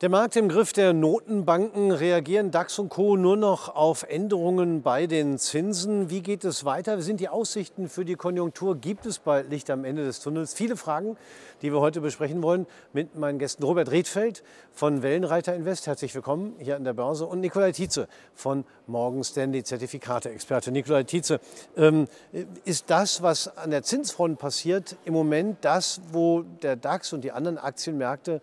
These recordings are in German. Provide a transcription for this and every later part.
Der Markt im Griff der Notenbanken reagieren DAX und Co. nur noch auf Änderungen bei den Zinsen. Wie geht es weiter? Wie sind die Aussichten für die Konjunktur? Gibt es bald Licht am Ende des Tunnels? Viele Fragen, die wir heute besprechen wollen mit meinen Gästen Robert Redfeld von Wellenreiter Invest. Herzlich willkommen hier an der Börse und Nikolai Tietze von Morgan Stanley Zertifikate-Experte. Nikolai Tietze, ähm, ist das, was an der Zinsfront passiert, im Moment das, wo der DAX und die anderen Aktienmärkte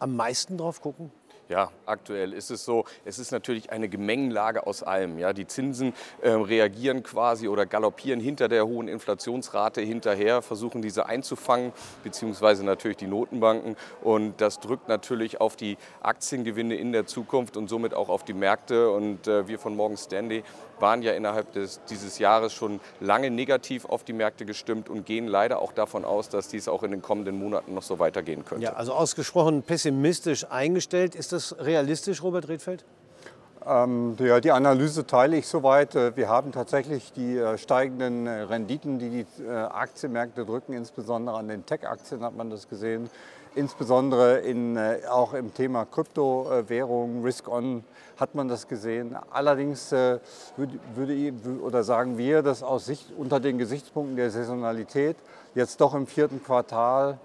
am meisten drauf gucken? Ja, aktuell ist es so. Es ist natürlich eine Gemengenlage aus allem. Ja, die Zinsen äh, reagieren quasi oder galoppieren hinter der hohen Inflationsrate hinterher, versuchen diese einzufangen, beziehungsweise natürlich die Notenbanken. Und das drückt natürlich auf die Aktiengewinne in der Zukunft und somit auch auf die Märkte. Und äh, wir von Morgan Stanley waren ja innerhalb des, dieses Jahres schon lange negativ auf die Märkte gestimmt und gehen leider auch davon aus, dass dies auch in den kommenden Monaten noch so weitergehen könnte. Ja, also ausgesprochen pessimistisch eingestellt. Ist das realistisch, Robert Redfeld? Ähm, ja, die Analyse teile ich soweit. Äh, wir haben tatsächlich die äh, steigenden äh, Renditen, die die äh, Aktienmärkte drücken, insbesondere an den Tech-Aktien hat man das gesehen insbesondere in, äh, auch im Thema Kryptowährungen, Risk-On hat man das gesehen. Allerdings äh, würde, würde oder sagen wir, dass aus Sicht unter den Gesichtspunkten der Saisonalität jetzt doch im vierten Quartal,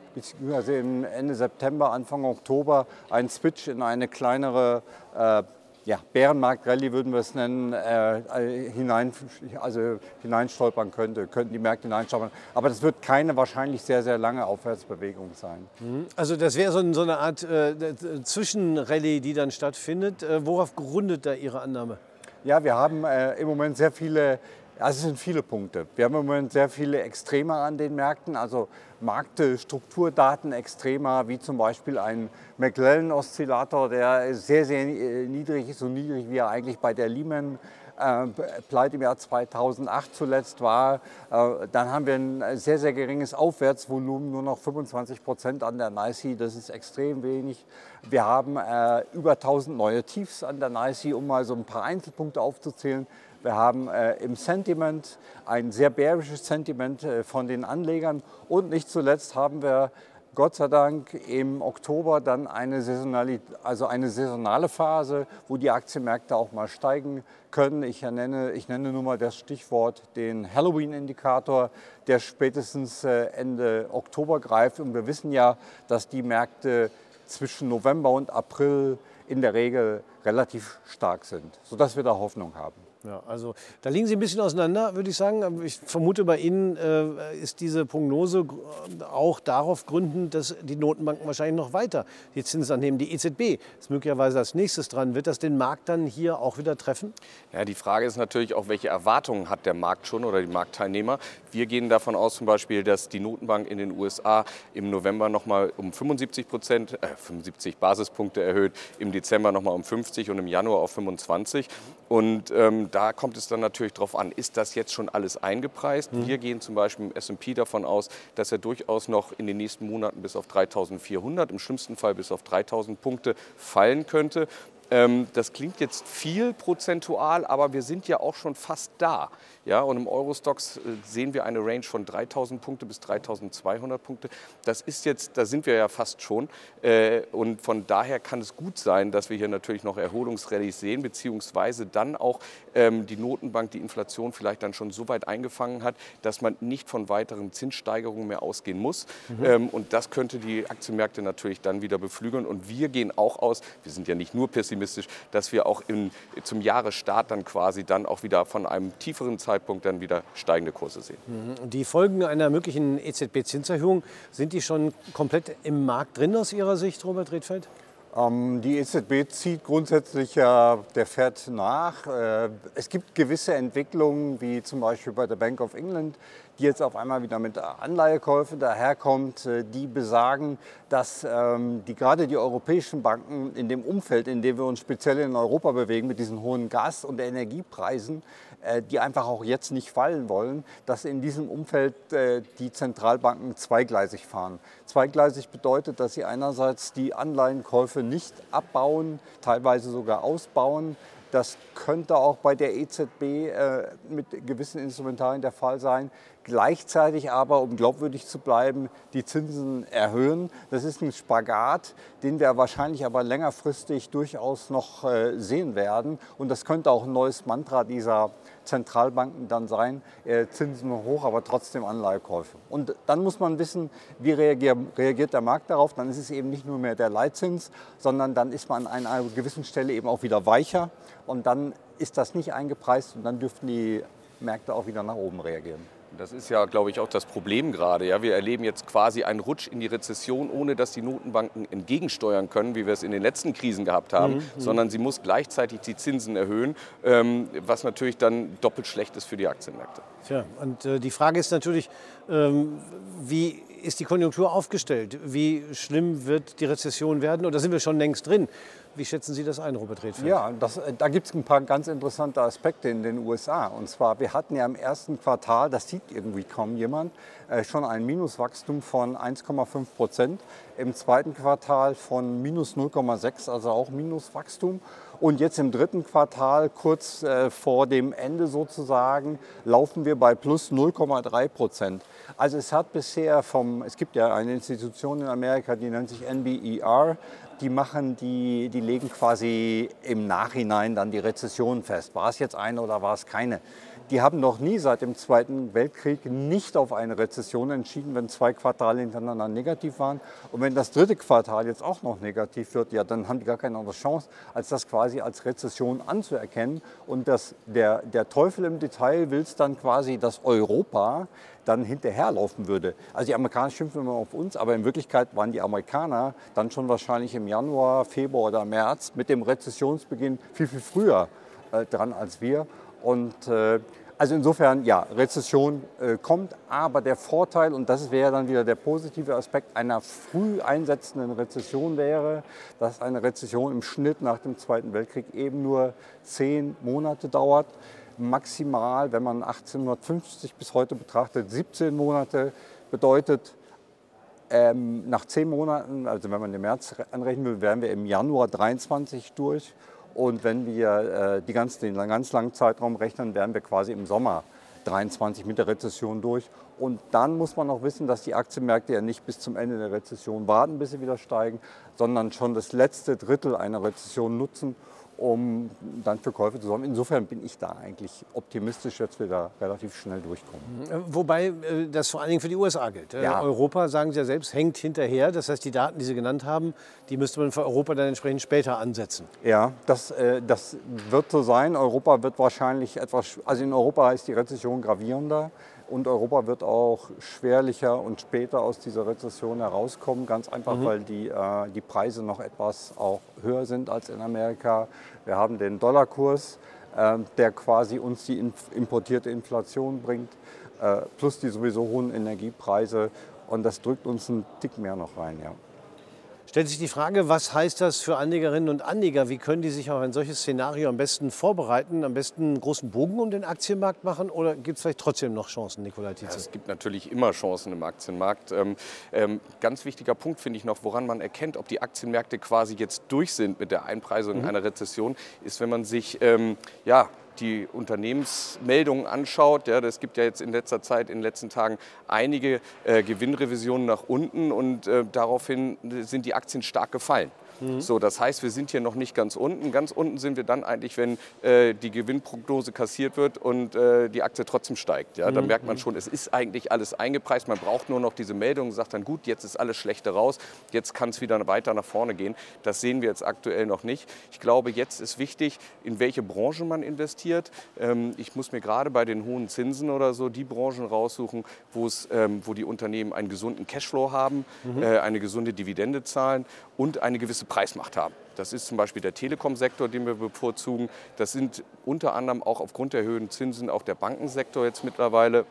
also Ende September, Anfang Oktober, ein Switch in eine kleinere äh, ja, Bärenmarkt-Rallye würden wir es nennen, äh, hinein, also hineinstolpern könnte, könnten die Märkte hineinstolpern. Aber das wird keine wahrscheinlich sehr, sehr lange Aufwärtsbewegung sein. Mhm. Also das wäre so, so, eine Art äh, Zwischenrallye, die dann stattfindet. Äh, worauf gründet da Ihre Annahme? Ja, wir haben äh, im Moment sehr viele also es sind viele Punkte. Wir haben im Moment sehr viele Extreme an den Märkten, also Marktstrukturdaten extremer, wie zum Beispiel ein McLellan-Oszillator, der sehr, sehr niedrig ist, so niedrig wie er eigentlich bei der Lehman äh, Pleite im Jahr 2008 zuletzt war. Äh, dann haben wir ein sehr, sehr geringes Aufwärtsvolumen, nur noch 25 Prozent an der NICE. Das ist extrem wenig. Wir haben äh, über 1000 neue Tiefs an der NICE, um mal so ein paar Einzelpunkte aufzuzählen. Wir haben äh, im Sentiment ein sehr bärisches Sentiment äh, von den Anlegern und nicht zuletzt haben wir Gott sei Dank im Oktober dann eine, saisonale, also eine saisonale Phase, wo die Aktienmärkte auch mal steigen können. Ich nenne, ich nenne nur mal das Stichwort den Halloween-Indikator, der spätestens äh, Ende Oktober greift. Und wir wissen ja, dass die Märkte zwischen November und April in der Regel relativ stark sind, sodass wir da Hoffnung haben. Ja, also da liegen Sie ein bisschen auseinander, würde ich sagen. Ich vermute, bei Ihnen äh, ist diese Prognose auch darauf gründend, dass die Notenbanken wahrscheinlich noch weiter die Zinsen annehmen. Die EZB ist möglicherweise als nächstes dran. Wird das den Markt dann hier auch wieder treffen? Ja, die Frage ist natürlich auch, welche Erwartungen hat der Markt schon oder die Marktteilnehmer. Wir gehen davon aus zum Beispiel, dass die Notenbank in den USA im November noch mal um 75 Prozent, äh, 75 Basispunkte erhöht, im Dezember noch mal um 50 und im Januar auf 25. Und ähm, da kommt es dann natürlich darauf an, ist das jetzt schon alles eingepreist? Mhm. Wir gehen zum Beispiel im S&P davon aus, dass er durchaus noch in den nächsten Monaten bis auf 3.400, im schlimmsten Fall bis auf 3.000 Punkte fallen könnte. Ähm, das klingt jetzt viel prozentual, aber wir sind ja auch schon fast da. Ja, und im Eurostox äh, sehen wir eine Range von 3000 Punkte bis 3200 Punkte. Das ist jetzt, da sind wir ja fast schon. Äh, und von daher kann es gut sein, dass wir hier natürlich noch Erholungsrallyes sehen, beziehungsweise dann auch ähm, die Notenbank die Inflation vielleicht dann schon so weit eingefangen hat, dass man nicht von weiteren Zinssteigerungen mehr ausgehen muss. Mhm. Ähm, und das könnte die Aktienmärkte natürlich dann wieder beflügeln. Und wir gehen auch aus, wir sind ja nicht nur pessimistisch, dass wir auch in, zum Jahresstart dann quasi dann auch wieder von einem tieferen Zeitpunkt Zeitpunkt dann wieder steigende Kurse sehen. Mhm. Die Folgen einer möglichen EZB-Zinserhöhung, sind die schon komplett im Markt drin aus Ihrer Sicht, Robert Redfeld? Ähm, die EZB zieht grundsätzlich ja der Fed nach. Äh, es gibt gewisse Entwicklungen, wie zum Beispiel bei der Bank of England, die jetzt auf einmal wieder mit Anleihekäufen daherkommt, äh, die besagen, dass ähm, die, gerade die europäischen Banken in dem Umfeld, in dem wir uns speziell in Europa bewegen, mit diesen hohen Gas- und Energiepreisen, äh, die einfach auch jetzt nicht fallen wollen, dass in diesem Umfeld äh, die Zentralbanken zweigleisig fahren. Zweigleisig bedeutet, dass sie einerseits die Anleihenkäufe nicht abbauen, teilweise sogar ausbauen. Das könnte auch bei der EZB äh, mit gewissen Instrumentarien der Fall sein. Gleichzeitig aber, um glaubwürdig zu bleiben, die Zinsen erhöhen. Das ist ein Spagat, den wir wahrscheinlich aber längerfristig durchaus noch äh, sehen werden. Und das könnte auch ein neues Mantra dieser Zentralbanken dann sein, äh, Zinsen hoch, aber trotzdem Anleihekäufe. Und dann muss man wissen, wie reagiert der Markt darauf. Dann ist es eben nicht nur mehr der Leitzins, sondern dann ist man an einer gewissen Stelle eben auch wieder weicher. Und dann ist das nicht eingepreist und dann dürften die Märkte auch wieder nach oben reagieren. Das ist ja, glaube ich, auch das Problem gerade. Ja, wir erleben jetzt quasi einen Rutsch in die Rezession, ohne dass die Notenbanken entgegensteuern können, wie wir es in den letzten Krisen gehabt haben, mhm. sondern sie muss gleichzeitig die Zinsen erhöhen, ähm, was natürlich dann doppelt schlecht ist für die Aktienmärkte. Tja, und äh, die Frage ist natürlich, ähm, wie ist die Konjunktur aufgestellt? Wie schlimm wird die Rezession werden? Oder sind wir schon längst drin? Wie schätzen Sie das ein, Robert Redfeld? Ja, das, äh, da gibt es ein paar ganz interessante Aspekte in den USA. Und zwar, wir hatten ja im ersten Quartal, das sieht irgendwie kaum jemand, äh, schon ein Minuswachstum von 1,5 Prozent. Im zweiten Quartal von minus 0,6, also auch Minuswachstum. Und jetzt im dritten Quartal, kurz äh, vor dem Ende sozusagen, laufen wir bei plus 0,3 Prozent. Also es hat bisher vom, es gibt ja eine Institution in Amerika, die nennt sich NBER, die machen, die, die legen quasi im Nachhinein dann die Rezession fest. War es jetzt eine oder war es keine? Die haben noch nie seit dem Zweiten Weltkrieg nicht auf eine Rezession entschieden, wenn zwei Quartale hintereinander negativ waren. Und wenn das dritte Quartal jetzt auch noch negativ wird, ja, dann haben die gar keine andere Chance, als das quasi als Rezession anzuerkennen. Und das, der, der Teufel im Detail will es dann quasi, dass Europa dann hinterherlaufen würde. Also die Amerikaner schimpfen immer auf uns, aber in Wirklichkeit waren die Amerikaner dann schon wahrscheinlich im Januar, Februar oder März mit dem Rezessionsbeginn viel, viel früher äh, dran als wir. Und äh, also insofern, ja, Rezession äh, kommt, aber der Vorteil, und das wäre dann wieder der positive Aspekt einer früh einsetzenden Rezession wäre, dass eine Rezession im Schnitt nach dem Zweiten Weltkrieg eben nur zehn Monate dauert maximal, wenn man 1850 bis heute betrachtet, 17 Monate bedeutet, ähm, nach zehn Monaten, also wenn man den März anrechnen will, wären wir im Januar 23 durch. Und wenn wir äh, ganz, den ganz langen Zeitraum rechnen, wären wir quasi im Sommer 23 mit der Rezession durch. Und dann muss man auch wissen, dass die Aktienmärkte ja nicht bis zum Ende der Rezession warten, bis sie wieder steigen, sondern schon das letzte Drittel einer Rezession nutzen, um dann für Käufe zu sorgen. Insofern bin ich da eigentlich optimistisch, dass wir da relativ schnell durchkommen. Äh, wobei äh, das vor allen Dingen für die USA gilt. Äh, ja. Europa, sagen Sie ja selbst, hängt hinterher. Das heißt, die Daten, die Sie genannt haben, die müsste man für Europa dann entsprechend später ansetzen. Ja, das, das wird so sein. Europa wird wahrscheinlich etwas, also in Europa ist die Rezession gravierender. Und Europa wird auch schwerlicher und später aus dieser Rezession herauskommen, ganz einfach, mhm. weil die, äh, die Preise noch etwas auch höher sind als in Amerika. Wir haben den Dollarkurs, äh, der quasi uns die importierte Inflation bringt, äh, plus die sowieso hohen Energiepreise. Und das drückt uns einen Tick mehr noch rein. Ja stellt sich die Frage, was heißt das für Anlegerinnen und Anleger? Wie können die sich auf ein solches Szenario am besten vorbereiten, am besten einen großen Bogen um den Aktienmarkt machen oder gibt es vielleicht trotzdem noch Chancen, Nikola Tietze? Ja, es gibt natürlich immer Chancen im Aktienmarkt. Ähm, ähm, ganz wichtiger Punkt finde ich noch, woran man erkennt, ob die Aktienmärkte quasi jetzt durch sind mit der Einpreisung mhm. einer Rezession, ist, wenn man sich ähm, ja, die Unternehmensmeldungen anschaut, ja, es gibt ja jetzt in letzter Zeit, in den letzten Tagen einige äh, Gewinnrevisionen nach unten und äh, daraufhin sind die Aktien stark gefallen. Mhm. So, das heißt, wir sind hier noch nicht ganz unten. Ganz unten sind wir dann eigentlich, wenn äh, die Gewinnprognose kassiert wird und äh, die Aktie trotzdem steigt. Ja, dann mhm. merkt man schon, es ist eigentlich alles eingepreist. Man braucht nur noch diese Meldung und sagt dann, gut, jetzt ist alles Schlechte raus, jetzt kann es wieder weiter nach vorne gehen. Das sehen wir jetzt aktuell noch nicht. Ich glaube, jetzt ist wichtig, in welche Branche man investiert. Ähm, ich muss mir gerade bei den hohen Zinsen oder so die Branchen raussuchen, ähm, wo die Unternehmen einen gesunden Cashflow haben, mhm. äh, eine gesunde Dividende zahlen und eine gewisse Preismacht haben. Das ist zum Beispiel der Telekom-Sektor, den wir bevorzugen. Das sind unter anderem auch aufgrund der höheren Zinsen auch der Bankensektor jetzt mittlerweile.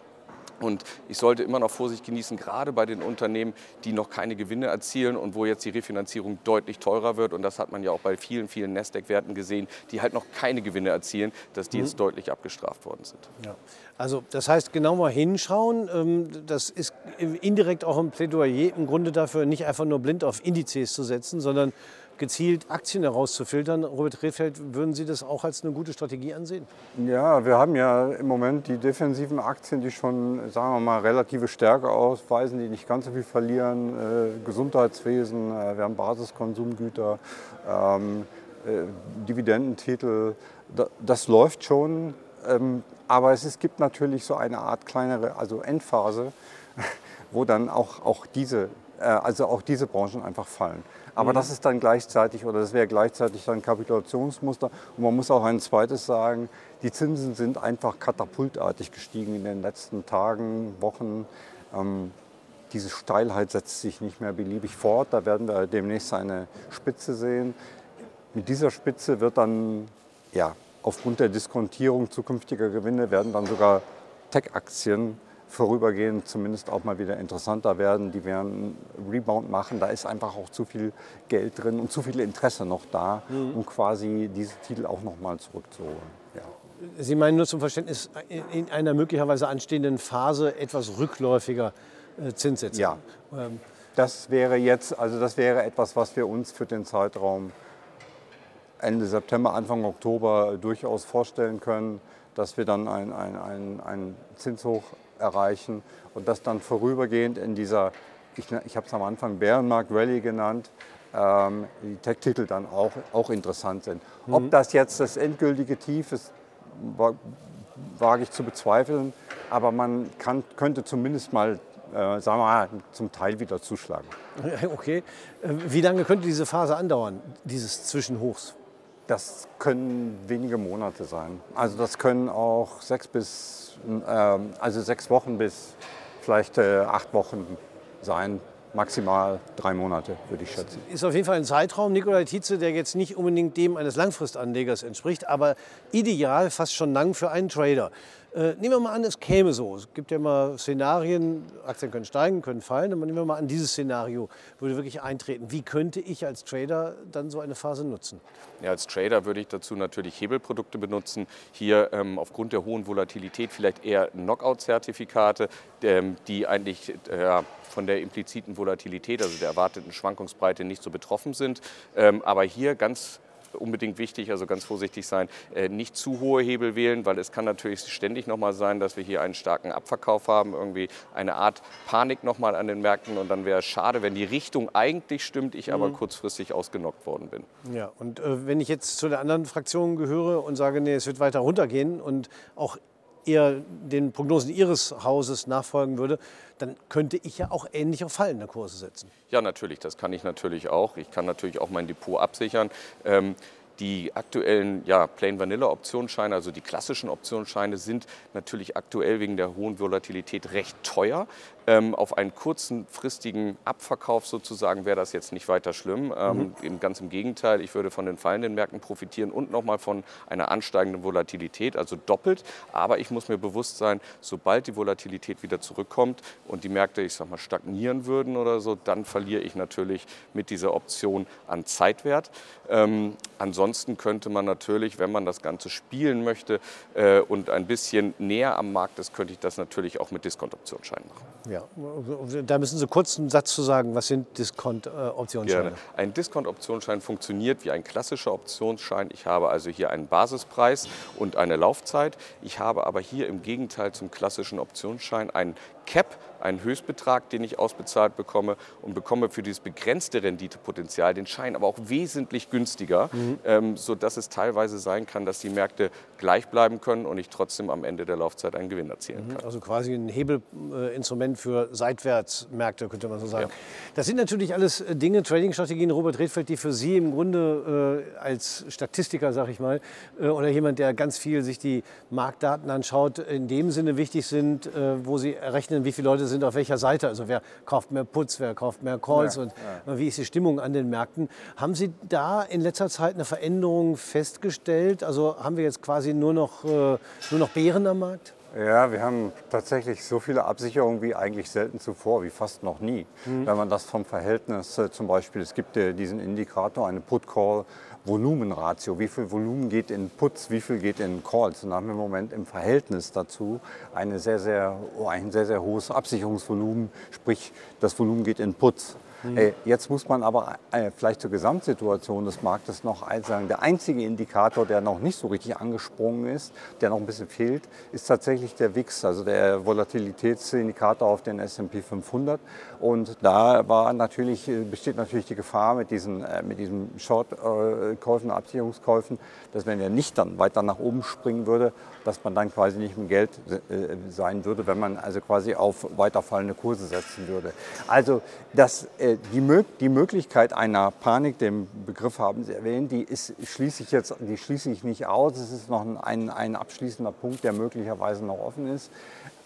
Und ich sollte immer noch Vorsicht genießen, gerade bei den Unternehmen, die noch keine Gewinne erzielen und wo jetzt die Refinanzierung deutlich teurer wird. Und das hat man ja auch bei vielen, vielen Nasdaq-Werten gesehen, die halt noch keine Gewinne erzielen, dass die mhm. jetzt deutlich abgestraft worden sind. Ja. Also das heißt, genau mal hinschauen. Ähm, das ist indirekt auch ein Plädoyer im Grunde dafür, nicht einfach nur blind auf Indizes zu setzen, sondern gezielt Aktien herauszufiltern. Robert Rehfeld, würden Sie das auch als eine gute Strategie ansehen? Ja, wir haben ja im Moment die defensiven Aktien, die schon, sagen wir mal, relative Stärke ausweisen, die nicht ganz so viel verlieren. Äh, Gesundheitswesen, äh, wir haben Basiskonsumgüter, ähm, äh, Dividendentitel. Da, das läuft schon. Ähm, aber es, es gibt natürlich so eine Art kleinere, also Endphase, wo dann auch, auch diese äh, also auch diese Branchen einfach fallen. Aber mhm. das ist dann gleichzeitig, oder das wäre gleichzeitig dann Kapitulationsmuster. Und man muss auch ein zweites sagen, die Zinsen sind einfach katapultartig gestiegen in den letzten Tagen, Wochen. Ähm, diese Steilheit setzt sich nicht mehr beliebig fort. Da werden wir demnächst eine Spitze sehen. Mit dieser Spitze wird dann, ja, aufgrund der Diskontierung zukünftiger Gewinne werden dann sogar Tech-Aktien vorübergehend zumindest auch mal wieder interessanter werden. Die werden Rebound machen. Da ist einfach auch zu viel Geld drin und zu viel Interesse noch da, mhm. um quasi diese Titel auch noch mal zurückzuholen. Ja. Sie meinen nur zum Verständnis, in einer möglicherweise anstehenden Phase etwas rückläufiger äh, Zinssätze? Ja. Ähm. Das wäre jetzt, also das wäre etwas, was wir uns für den Zeitraum Ende September, Anfang Oktober durchaus vorstellen können, dass wir dann ein, ein, ein, ein Zinshoch erreichen und das dann vorübergehend in dieser, ich, ich habe es am Anfang Bärenmarkt Rally genannt, ähm, die Tech-Titel dann auch, auch interessant sind. Mhm. Ob das jetzt das endgültige Tief ist, wage ich zu bezweifeln, aber man kann, könnte zumindest mal äh, sagen wir mal, zum Teil wieder zuschlagen. Okay. Äh, wie lange könnte diese Phase andauern, dieses Zwischenhochs? Das können wenige Monate sein. Also das können auch sechs bis, also sechs Wochen bis vielleicht äh, acht Wochen sein. Maximal drei Monate, würde ich schätzen. Ist auf jeden Fall ein Zeitraum, Nikolai Tietze, der jetzt nicht unbedingt dem eines Langfristanlegers entspricht, aber ideal fast schon lang für einen Trader. Äh, nehmen wir mal an, es käme so. Es gibt ja immer Szenarien, Aktien können steigen, können fallen. Aber nehmen wir mal an, dieses Szenario würde wirklich eintreten. Wie könnte ich als Trader dann so eine Phase nutzen? Ja, als Trader würde ich dazu natürlich Hebelprodukte benutzen. Hier ähm, aufgrund der hohen Volatilität vielleicht eher Knockout-Zertifikate, ähm, die eigentlich äh, von der impliziten Volatilität, also der erwarteten Schwankungsbreite, nicht so betroffen sind. Ähm, aber hier ganz unbedingt wichtig, also ganz vorsichtig sein, äh, nicht zu hohe Hebel wählen, weil es kann natürlich ständig nochmal sein, dass wir hier einen starken Abverkauf haben, irgendwie eine Art Panik nochmal an den Märkten und dann wäre es schade, wenn die Richtung eigentlich stimmt, ich aber mhm. kurzfristig ausgenockt worden bin. Ja, und äh, wenn ich jetzt zu der anderen Fraktion gehöre und sage, nee, es wird weiter runtergehen und auch eher den Prognosen Ihres Hauses nachfolgen würde, dann könnte ich ja auch ähnlich auf fallende Kurse setzen. Ja, natürlich, das kann ich natürlich auch. Ich kann natürlich auch mein Depot absichern. Ähm, die aktuellen ja, Plain Vanilla Optionsscheine, also die klassischen Optionsscheine, sind natürlich aktuell wegen der hohen Volatilität recht teuer. Ähm, auf einen kurzen, fristigen Abverkauf sozusagen wäre das jetzt nicht weiter schlimm. Ähm, mhm. Ganz im Gegenteil, ich würde von den fallenden Märkten profitieren und nochmal von einer ansteigenden Volatilität, also doppelt. Aber ich muss mir bewusst sein, sobald die Volatilität wieder zurückkommt und die Märkte, ich sag mal, stagnieren würden oder so, dann verliere ich natürlich mit dieser Option an Zeitwert. Ähm, ansonsten könnte man natürlich, wenn man das Ganze spielen möchte äh, und ein bisschen näher am Markt ist, könnte ich das natürlich auch mit Discount-Optionsscheinen machen. Ja, da müssen Sie kurz einen Satz zu sagen. Was sind Discount-Optionsscheine? Ein Discount-Optionsschein funktioniert wie ein klassischer Optionsschein. Ich habe also hier einen Basispreis und eine Laufzeit. Ich habe aber hier im Gegenteil zum klassischen Optionsschein einen Cap, einen Höchstbetrag, den ich ausbezahlt bekomme und bekomme für dieses begrenzte Renditepotenzial den Schein aber auch wesentlich günstiger, mhm. ähm, sodass es teilweise sein kann, dass die Märkte gleich bleiben können und ich trotzdem am Ende der Laufzeit einen Gewinn erzielen mhm. kann. Also quasi ein Hebelinstrument für Seitwärtsmärkte, könnte man so sagen. Ja. Das sind natürlich alles äh, Dinge, Trading-Strategien, Robert Redfeld, die für Sie im Grunde äh, als Statistiker, sag ich mal, äh, oder jemand, der ganz viel sich die Marktdaten anschaut, in dem Sinne wichtig sind, äh, wo Sie errechnen, wie viele Leute sind auf welcher Seite. Also wer kauft mehr Putz, wer kauft mehr Calls ja, und ja. wie ist die Stimmung an den Märkten. Haben Sie da in letzter Zeit eine Veränderung festgestellt? Also haben wir jetzt quasi nur noch, äh, nur noch Bären am Markt? Ja, wir haben tatsächlich so viele Absicherungen wie eigentlich selten zuvor, wie fast noch nie. Mhm. Wenn man das vom Verhältnis äh, zum Beispiel, es gibt äh, diesen Indikator, eine Put-Call Volumenratio, wie viel Volumen geht in Puts, wie viel geht in Calls. Und da haben wir im Moment im Verhältnis dazu eine sehr, sehr, oh, ein sehr, sehr hohes Absicherungsvolumen, sprich das Volumen geht in Puts. Mhm. Jetzt muss man aber äh, vielleicht zur Gesamtsituation des Marktes noch eins sagen. Der einzige Indikator, der noch nicht so richtig angesprungen ist, der noch ein bisschen fehlt, ist tatsächlich der WIX, also der Volatilitätsindikator auf den S&P 500. Und da war natürlich, äh, besteht natürlich die Gefahr mit diesen, mit diesen Short-Käufen, Absicherungskäufen, dass wenn er nicht dann weiter nach oben springen würde, dass man dann quasi nicht im Geld sein würde, wenn man also quasi auf weiterfallende Kurse setzen würde. Also das, äh, die, die, Möglichkeit einer Panik, den Begriff haben Sie erwähnt, die, ist, schließe ich jetzt, die schließe ich nicht aus. Es ist noch ein, ein abschließender Punkt, der möglicherweise noch offen ist.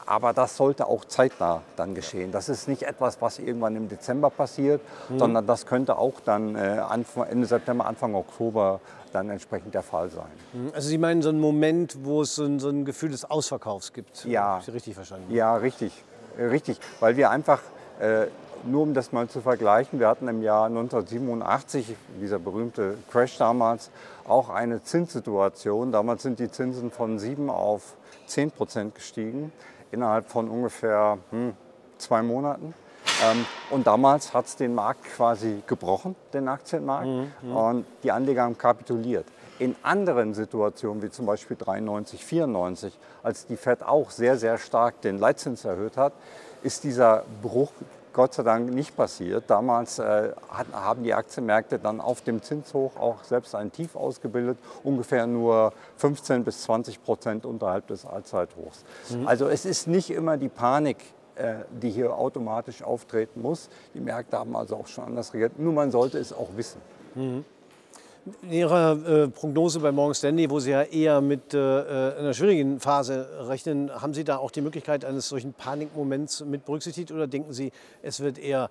Aber das sollte auch zeitnah dann geschehen. Das ist nicht etwas, was irgendwann im Dezember passiert, mhm. sondern das könnte auch dann äh, Ende September, Anfang Oktober dann entsprechend der Fall sein. Mhm. Also Sie meinen so einen Moment, wo es so ein, so ein Gefühl des Ausverkaufs gibt? Ja. Sie richtig verstanden? Ja, richtig. Richtig, weil wir einfach, äh, nur um das mal zu vergleichen, wir hatten im Jahr 1987, dieser berühmte Crash damals, auch eine Zinssituation. Damals sind die Zinsen von 7 auf 10 Prozent gestiegen innerhalb von ungefähr hm, zwei Monaten. Ähm, und damals hat es den Markt quasi gebrochen, den Aktienmarkt, mhm, mhm, und die Anleger haben kapituliert. In anderen Situationen, wie zum Beispiel 93, 94, als die Fed auch sehr, sehr stark den Leitzins erhöht hat, ist dieser Bruch Gott sei Dank nicht passiert. Damals äh, haben die Aktienmärkte dann auf dem Zinshoch auch selbst ein Tief ausgebildet, ungefähr nur 15 bis 20 Prozent unterhalb des Allzeithochs. Mhm. Also es ist nicht immer die Panik, äh, die hier automatisch auftreten muss. Die Märkte haben also auch schon anders reagiert. Nur man sollte es auch wissen. Mhm. In Ihrer äh, Prognose bei Morgan Stanley, wo Sie ja eher mit äh, äh, einer schwierigen Phase rechnen, haben Sie da auch die Möglichkeit eines solchen Panikmoments mit berücksichtigt oder denken Sie, es wird eher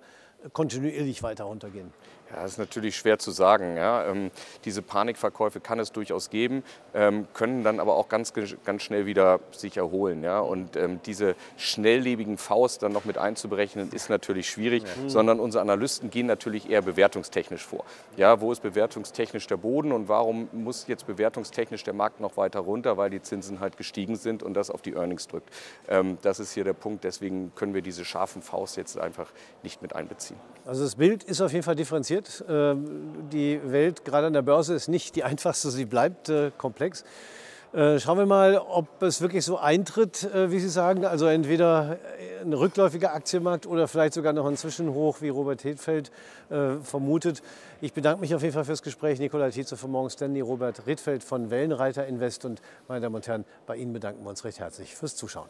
kontinuierlich weiter runtergehen? Ja, das ist natürlich schwer zu sagen. Ja. Ähm, diese Panikverkäufe kann es durchaus geben, ähm, können dann aber auch ganz, ganz schnell wieder sich erholen. Ja. Und ähm, diese schnelllebigen Faust dann noch mit einzuberechnen, ist natürlich schwierig, ja. sondern unsere Analysten gehen natürlich eher bewertungstechnisch vor. Ja, wo ist bewertungstechnisch der Boden und warum muss jetzt bewertungstechnisch der Markt noch weiter runter, weil die Zinsen halt gestiegen sind und das auf die Earnings drückt. Ähm, das ist hier der Punkt, deswegen können wir diese scharfen Faust jetzt einfach nicht mit einbeziehen. Also das Bild ist auf jeden Fall differenziert passiert. Ähm, die Welt gerade an der Börse ist nicht die einfachste, sie bleibt äh, komplex. Äh, schauen wir mal, ob es wirklich so eintritt, äh, wie Sie sagen. Also entweder ein rückläufiger Aktienmarkt oder vielleicht sogar noch ein Zwischenhoch, wie Robert Hedfeld vermutet. Ich bedanke mich auf jeden Fall fürs Gespräch. Nikola Tietze von Morgan Stanley, Robert Redfeld von Wellenreiter Invest und meine Damen und Herren, bei Ihnen bedanken wir uns recht herzlich fürs Zuschauen.